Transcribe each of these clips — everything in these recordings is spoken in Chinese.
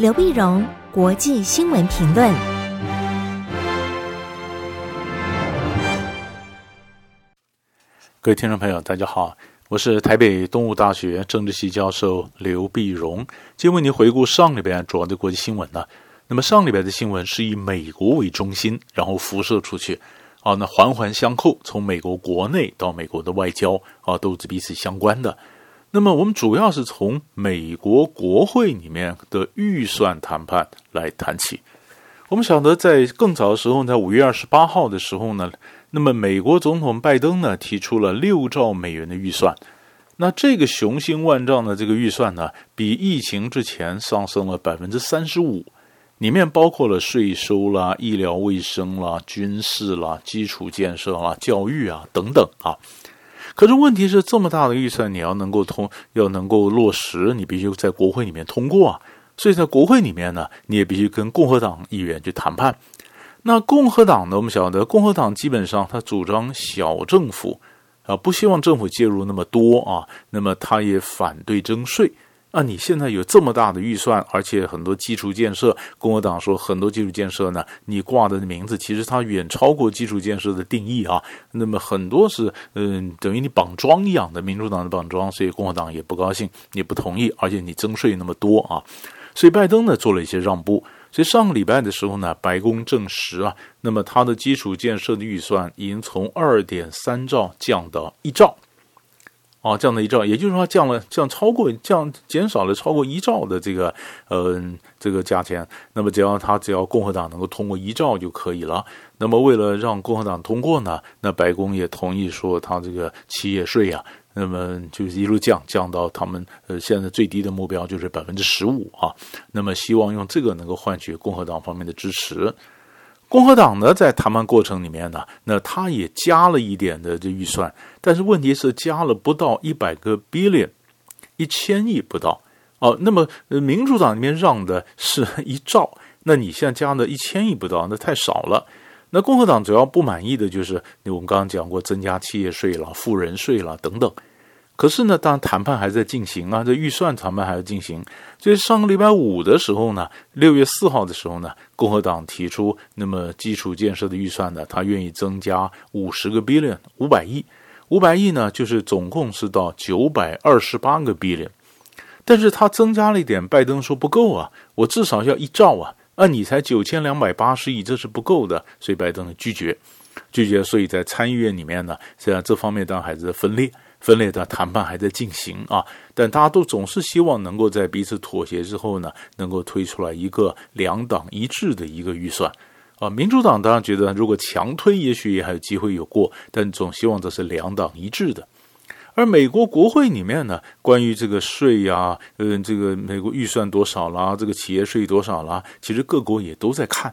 刘碧荣，国际新闻评论。各位听众朋友，大家好，我是台北东吴大学政治系教授刘碧荣，今天为您回顾上礼拜主要的国际新闻呢。那么上礼拜的新闻是以美国为中心，然后辐射出去，啊，那环环相扣，从美国国内到美国的外交，啊，都是彼此相关的。那么我们主要是从美国国会里面的预算谈判来谈起。我们晓得，在更早的时候，在五月二十八号的时候呢，那么美国总统拜登呢提出了六兆美元的预算。那这个雄心万丈的这个预算呢，比疫情之前上升了百分之三十五，里面包括了税收啦、医疗卫生啦、军事啦、基础建设啦、教育啊等等啊。可是问题是，这么大的预算，你要能够通，要能够落实，你必须在国会里面通过啊。所以在国会里面呢，你也必须跟共和党议员去谈判。那共和党呢，我们晓得，共和党基本上他主张小政府啊，不希望政府介入那么多啊，那么他也反对征税。啊，你现在有这么大的预算，而且很多基础建设，共和党说很多基础建设呢，你挂的名字其实它远超过基础建设的定义啊。那么很多是嗯，等于你绑桩一样的，民主党的绑桩，所以共和党也不高兴，也不同意，而且你征税那么多啊，所以拜登呢做了一些让步。所以上个礼拜的时候呢，白宫证实啊，那么它的基础建设的预算已经从二点三兆降到一兆。啊，降了一兆，也就是说降了降超过降减少了超过一兆的这个嗯这个价钱。那么只要他只要共和党能够通过一兆就可以了。那么为了让共和党通过呢，那白宫也同意说他这个企业税啊，那么就是一路降降到他们呃现在最低的目标就是百分之十五啊。那么希望用这个能够换取共和党方面的支持。共和党呢，在谈判过程里面呢，那他也加了一点的这预算，但是问题是加了不到一百个 billion，一千亿不到哦。那么民主党里面让的是 一兆，那你现在加的一千亿不到，那太少了。那共和党主要不满意的就是，我们刚刚讲过，增加企业税了、富人税了等等。可是呢，当谈判还在进行啊，这预算谈判还在进行。所以上个礼拜五的时候呢，六月四号的时候呢，共和党提出，那么基础建设的预算呢，他愿意增加五十个 billion，五百亿，五百亿呢，就是总共是到九百二十八个 billion。但是他增加了一点，拜登说不够啊，我至少要一兆啊，啊，你才九千两百八十亿，这是不够的，所以拜登拒绝，拒绝。所以在参议院里面呢，虽然这方面当然还是分裂。分裂的谈判还在进行啊，但大家都总是希望能够在彼此妥协之后呢，能够推出来一个两党一致的一个预算啊。民主党当然觉得如果强推，也许也还有机会有过，但总希望这是两党一致的。而美国国会里面呢，关于这个税呀，嗯，这个美国预算多少啦，这个企业税多少啦，其实各国也都在看。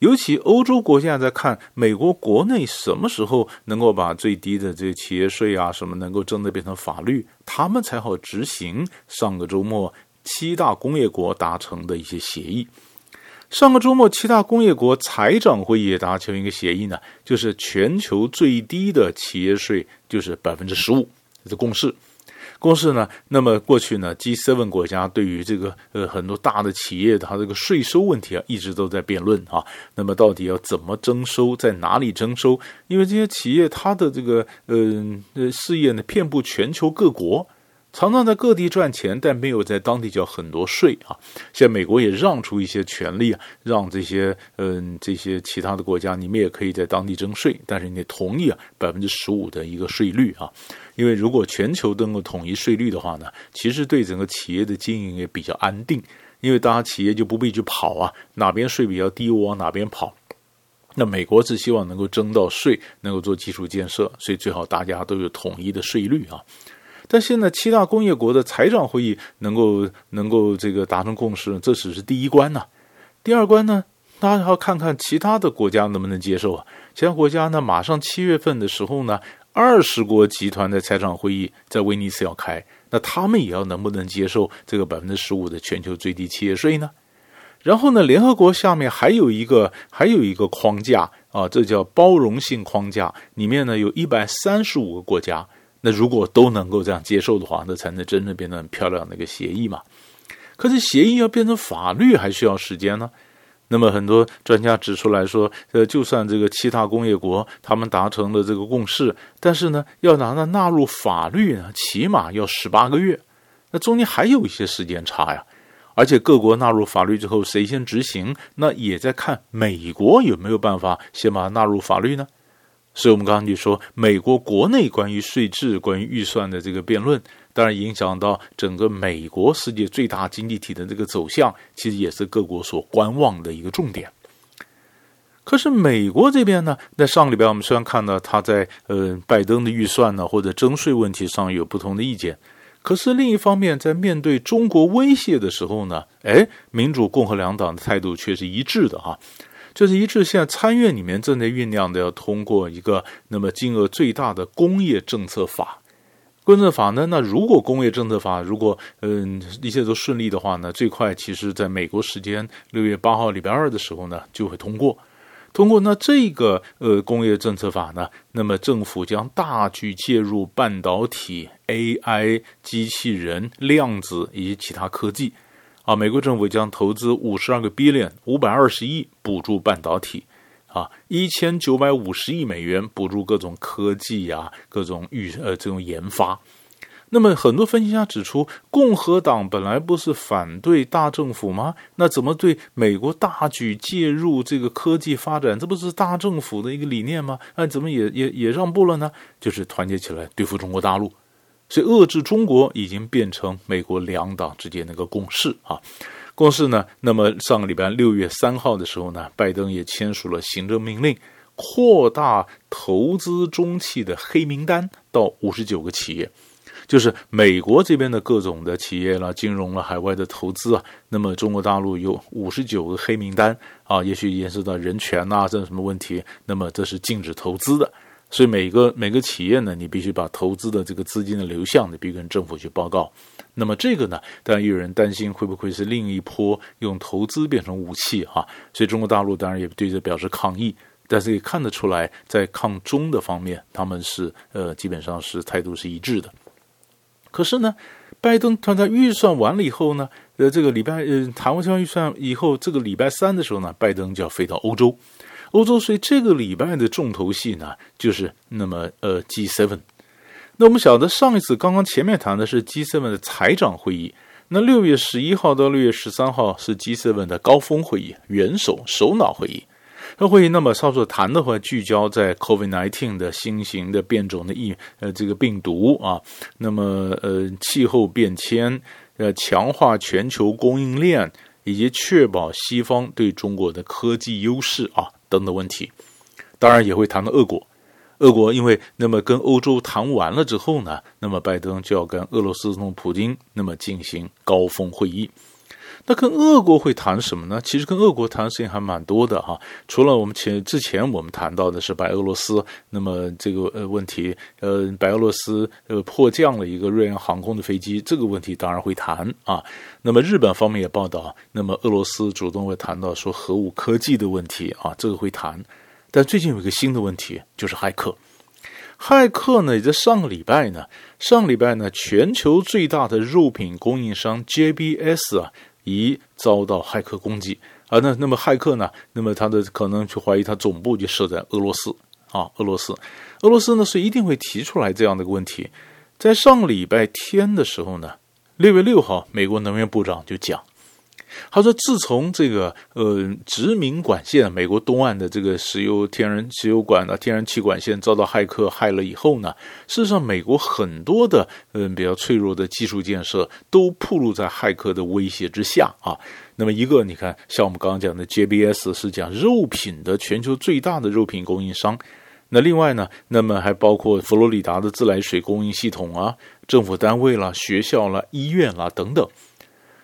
尤其欧洲国家在看美国国内什么时候能够把最低的这个企业税啊什么能够真的变成法律，他们才好执行上个周末七大工业国达成的一些协议。上个周末七大工业国财长会议也达成一个协议呢，就是全球最低的企业税就是百分之十五，这是共识。公司呢？那么过去呢？G Seven 国家对于这个呃很多大的企业，它这个税收问题啊，一直都在辩论啊。那么到底要怎么征收，在哪里征收？因为这些企业它的这个呃呃事业呢，遍布全球各国。常常在各地赚钱，但没有在当地交很多税啊。现在美国也让出一些权利啊，让这些嗯这些其他的国家，你们也可以在当地征税，但是你得同意啊百分之十五的一个税率啊。因为如果全球都能够统一税率的话呢，其实对整个企业的经营也比较安定，因为大家企业就不必去跑啊，哪边税比较低，我往哪边跑。那美国是希望能够征到税，能够做基础建设，所以最好大家都有统一的税率啊。但现在七大工业国的财长会议能够能够这个达成共识，这只是第一关呢。第二关呢，大家要看看其他的国家能不能接受啊。其他国家呢，马上七月份的时候呢，二十国集团的财长会议在威尼斯要开，那他们也要能不能接受这个百分之十五的全球最低企业税呢？然后呢，联合国下面还有一个还有一个框架啊，这叫包容性框架，里面呢有一百三十五个国家。那如果都能够这样接受的话，那才能真正变得很漂亮的一个协议嘛。可是协议要变成法律还需要时间呢。那么很多专家指出来说，呃，就算这个七大工业国他们达成了这个共识，但是呢，要拿它纳入法律呢，起码要十八个月，那中间还有一些时间差呀。而且各国纳入法律之后，谁先执行，那也在看美国有没有办法先把它纳入法律呢？所以我们刚刚就说，美国国内关于税制、关于预算的这个辩论。当然，影响到整个美国世界最大经济体的这个走向，其实也是各国所观望的一个重点。可是美国这边呢，在上个礼拜我们虽然看到他在呃拜登的预算呢或者征税问题上有不同的意见，可是另一方面，在面对中国威胁的时候呢，哎，民主共和两党的态度却是一致的哈，就是一致。现在参院里面正在酝酿的要通过一个那么金额最大的工业政策法。政策法呢？那如果工业政策法如果嗯一切都顺利的话呢，最快其实在美国时间六月八号礼拜二的时候呢就会通过。通过那这个呃工业政策法呢，那么政府将大举介入半导体、AI、机器人、量子以及其他科技。啊，美国政府将投资五十二个 billion 五百二十亿补助半导体。啊，一千九百五十亿美元补助各种科技呀、啊，各种预呃这种研发。那么很多分析家指出，共和党本来不是反对大政府吗？那怎么对美国大举介入这个科技发展，这不是大政府的一个理念吗？那怎么也也也让步了呢？就是团结起来对付中国大陆，所以遏制中国已经变成美国两党之间的一个共识啊。共识呢？那么上个礼拜六月三号的时候呢，拜登也签署了行政命令，扩大投资中企的黑名单到五十九个企业，就是美国这边的各种的企业啦，金融了海外的投资啊。那么中国大陆有五十九个黑名单啊，也许延伸到人权呐、啊，这什么问题？那么这是禁止投资的。所以每个每个企业呢，你必须把投资的这个资金的流向，你必须跟政府去报告。那么这个呢，当然有人担心会不会是另一波用投资变成武器、啊，所以中国大陆当然也对这表示抗议。但是也看得出来，在抗中的方面，他们是呃基本上是态度是一致的。可是呢，拜登他在预算完了以后呢，呃这个礼拜呃谈完这预算以后，这个礼拜三的时候呢，拜登就要飞到欧洲。欧洲，所以这个礼拜的重头戏呢，就是那么呃 G7。那我们晓得上一次刚刚前面谈的是 G7 的财长会议，那六月十一号到六月十三号是 G7 的高峰会议，元首首脑会议。那会议那么稍作谈的话，聚焦在 COVID-19 的新型的变种的疫呃这个病毒啊，那么呃气候变迁，呃强化全球供应链，以及确保西方对中国的科技优势啊。等等问题，当然也会谈到俄国。俄国因为那么跟欧洲谈完了之后呢，那么拜登就要跟俄罗斯总统普京那么进行高峰会议。那跟俄国会谈什么呢？其实跟俄国谈的事情还蛮多的哈。除了我们前之前我们谈到的是白俄罗斯，那么这个呃问题，呃，白俄罗斯呃迫降了一个瑞安航空的飞机，这个问题当然会谈啊。那么日本方面也报道，那么俄罗斯主动会谈到说核武科技的问题啊，这个会谈。但最近有一个新的问题，就是骇客。骇客呢，也在上个礼拜呢，上个礼拜呢，全球最大的肉品供应商 JBS 啊。已遭到骇客攻击啊！那那么骇客呢？那么他的可能去怀疑他总部就设在俄罗斯啊，俄罗斯，俄罗斯呢是一定会提出来这样的一个问题。在上礼拜天的时候呢，六月六号，美国能源部长就讲。他说：“自从这个呃殖民管线，美国东岸的这个石油天然石油管啊，天然气管线遭到骇客害了以后呢，事实上，美国很多的嗯、比较脆弱的基础建设都暴露在骇客的威胁之下啊。那么一个，你看，像我们刚刚讲的 JBS 是讲肉品的全球最大的肉品供应商。那另外呢，那么还包括佛罗里达的自来水供应系统啊，政府单位啦、学校啦、医院啦等等。”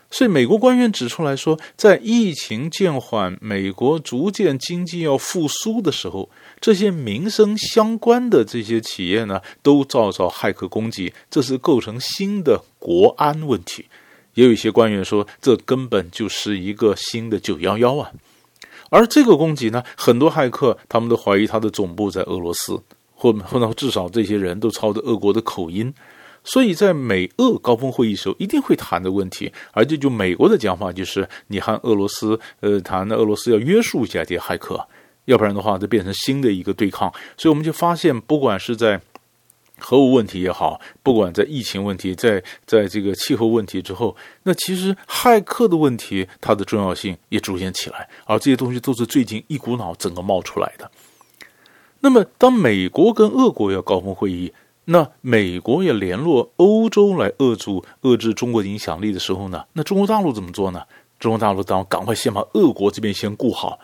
所以，美国官员指出来说，在疫情渐缓、美国逐渐经济要复苏的时候，这些民生相关的这些企业呢，都遭到骇客攻击，这是构成新的国安问题。也有一些官员说，这根本就是一个新的九幺幺啊。而这个攻击呢，很多骇客他们都怀疑他的总部在俄罗斯，或或者至少这些人都操着俄国的口音。所以在美俄高峰会议时候一定会谈的问题，而且就美国的讲法就是，你和俄罗斯呃谈的，俄罗斯要约束一下这些骇客，要不然的话就变成新的一个对抗。所以我们就发现，不管是在核武问题也好，不管在疫情问题，在在这个气候问题之后，那其实骇客的问题它的重要性也逐渐起来，而这些东西都是最近一股脑整个冒出来的。那么，当美国跟俄国要高峰会议，那美国也联络欧洲来遏制遏制中国影响力的时候呢，那中国大陆怎么做呢？中国大陆当然赶快先把俄国这边先顾好。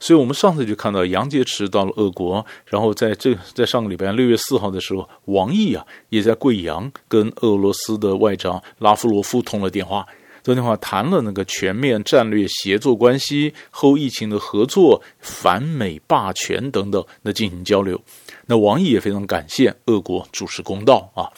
所以我们上次就看到杨洁篪到了俄国，然后在这在上个礼拜六月四号的时候，王毅啊也在贵阳跟俄罗斯的外长拉夫罗夫通了电话，通电话谈了那个全面战略协作关系、后疫情的合作、反美霸权等等，那进行交流。那王毅也非常感谢俄国主持公道啊。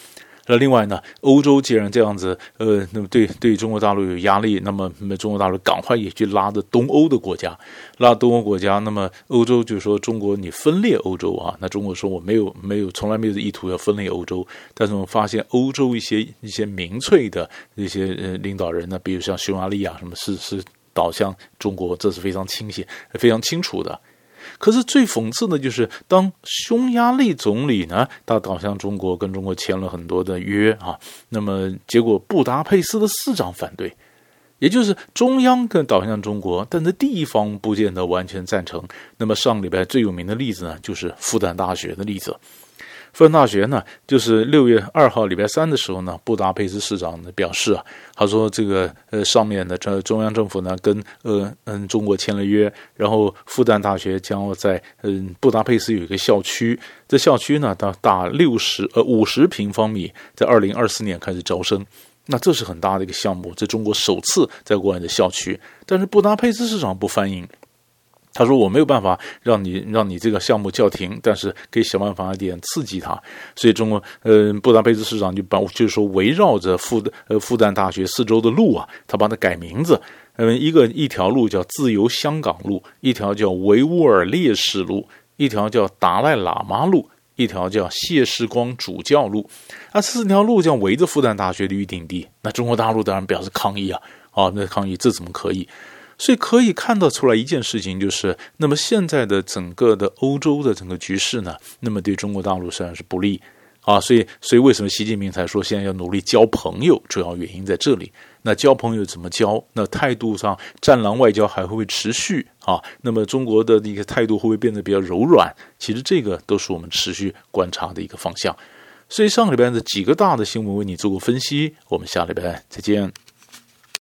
那另外呢，欧洲既然这样子，呃，那么对对中国大陆有压力，那么那么中国大陆赶快也去拉着东欧的国家，拉东欧国家，那么欧洲就说中国你分裂欧洲啊，那中国说我没有没有从来没有意图要分裂欧洲，但是我们发现欧洲一些一些民粹的那些呃领导人呢，比如像匈牙利啊什么，是是倒向中国，这是非常清晰非常清楚的。可是最讽刺的就是，当匈牙利总理呢，他倒向中国，跟中国签了很多的约啊，那么结果布达佩斯的市长反对，也就是中央跟倒向中国，但是地方不见得完全赞成。那么上礼拜最有名的例子呢，就是复旦大学的例子。复旦大学呢，就是六月二号礼拜三的时候呢，布达佩斯市长呢表示啊，他说这个呃上面的这中央政府呢跟呃嗯中国签了约，然后复旦大学将要在嗯布达佩斯有一个校区，这校区呢大大六十呃五十平方米，在二零二四年开始招生，那这是很大的一个项目，在中国首次在国外的校区，但是布达佩斯市长不欢迎。他说：“我没有办法让你让你这个项目叫停，但是可以想办法一点刺激他。所以中国，呃，布达佩斯市长就把就是说围绕着复呃复旦大学四周的路啊，他把它改名字，嗯，一个一条路叫自由香港路，一条叫维吾尔烈士路，一条叫达赖喇嘛路，一条叫谢世光主教路。那四条路将围着复旦大学的预定地，那中国大陆当然表示抗议啊，啊，那抗议这怎么可以？”所以可以看得出来一件事情，就是那么现在的整个的欧洲的整个局势呢，那么对中国大陆实际上是不利啊。所以，所以为什么习近平才说现在要努力交朋友？主要原因在这里。那交朋友怎么交？那态度上，战狼外交还会不会持续啊？那么中国的一个态度会不会变得比较柔软？其实这个都是我们持续观察的一个方向。所以上礼拜的几个大的新闻为你做过分析，我们下礼拜再见。